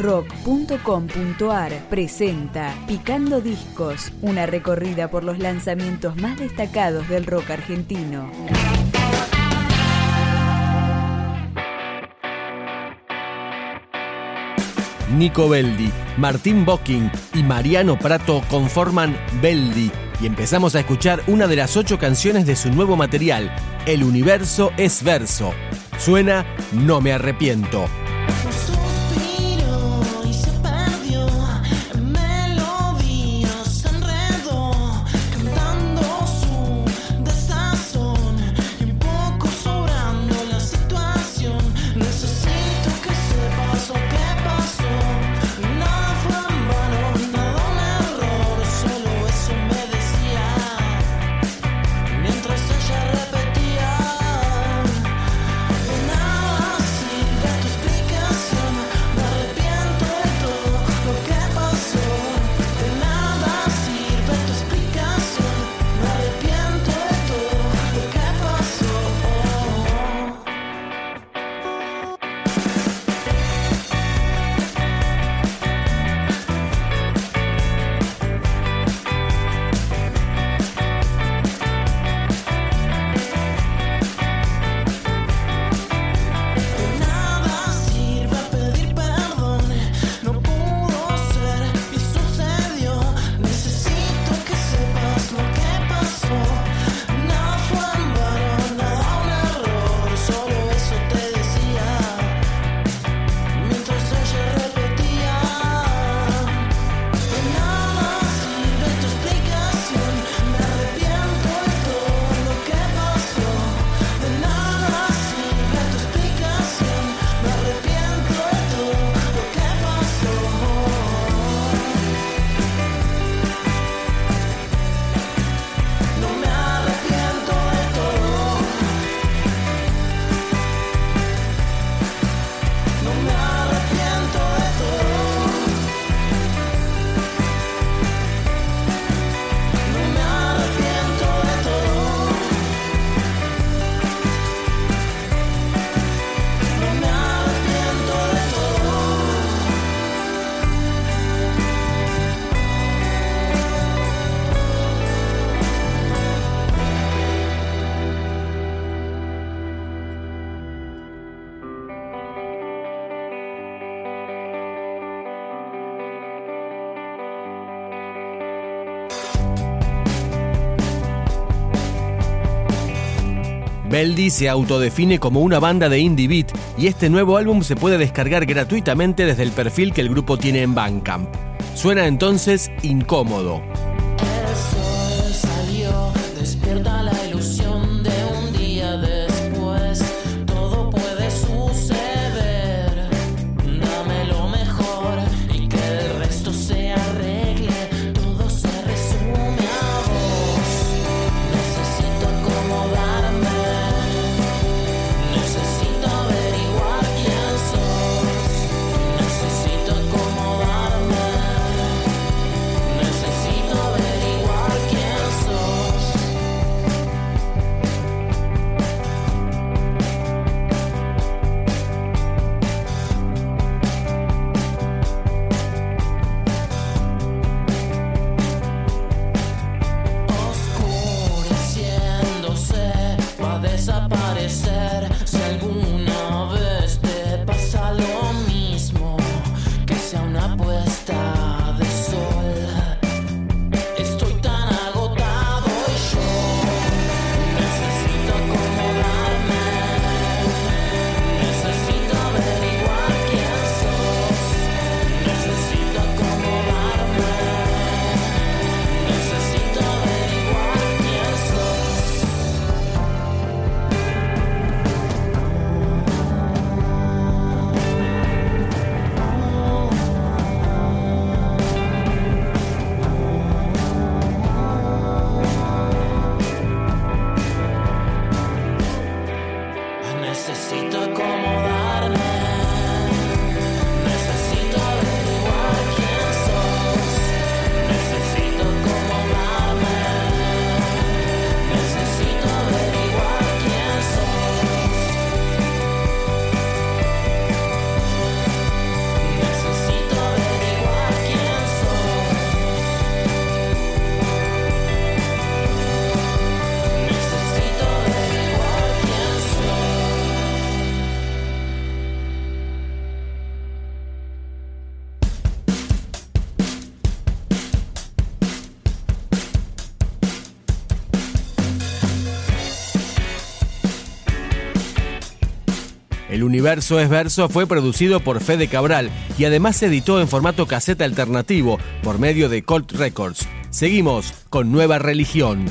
rock.com.ar presenta Picando Discos, una recorrida por los lanzamientos más destacados del rock argentino. Nico Beldi, Martín Bocking y Mariano Prato conforman Beldi y empezamos a escuchar una de las ocho canciones de su nuevo material, El universo es verso. Suena No me arrepiento. Beldi se autodefine como una banda de indie beat y este nuevo álbum se puede descargar gratuitamente desde el perfil que el grupo tiene en Bandcamp. Suena entonces incómodo. Universo es Verso fue producido por Fede Cabral y además se editó en formato caseta alternativo por medio de Colt Records. Seguimos con Nueva Religión.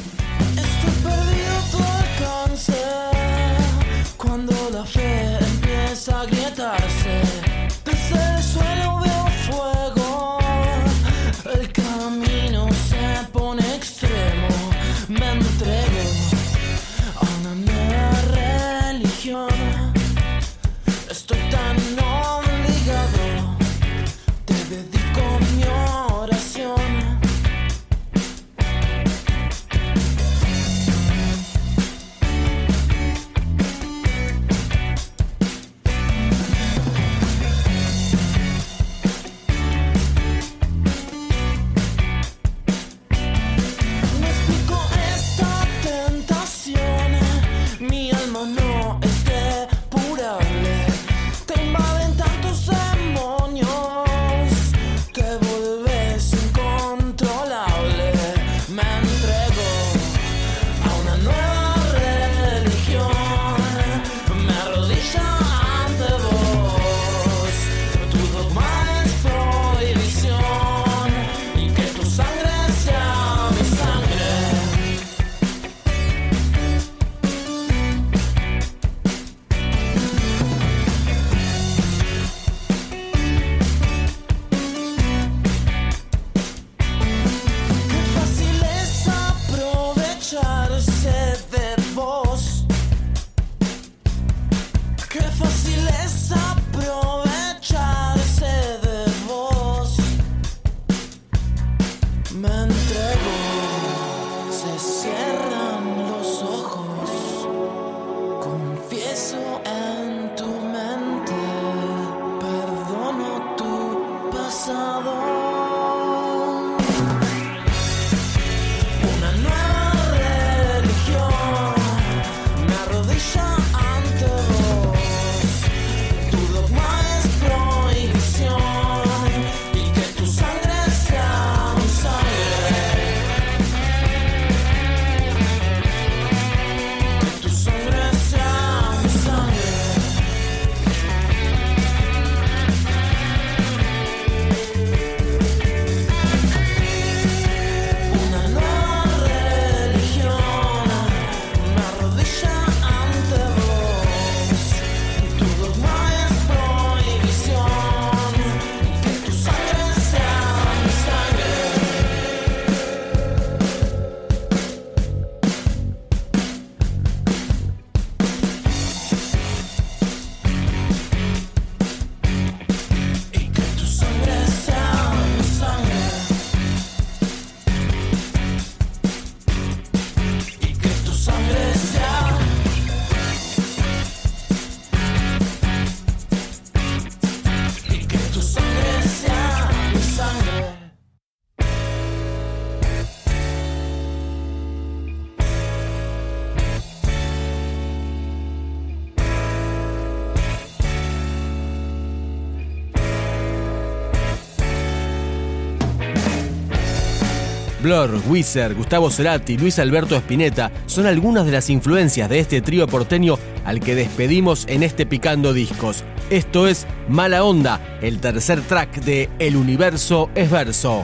man. Blur, Wizard, Gustavo Cerati, Luis Alberto Spinetta son algunas de las influencias de este trío porteño al que despedimos en este Picando Discos. Esto es Mala Onda, el tercer track de El Universo es Verso.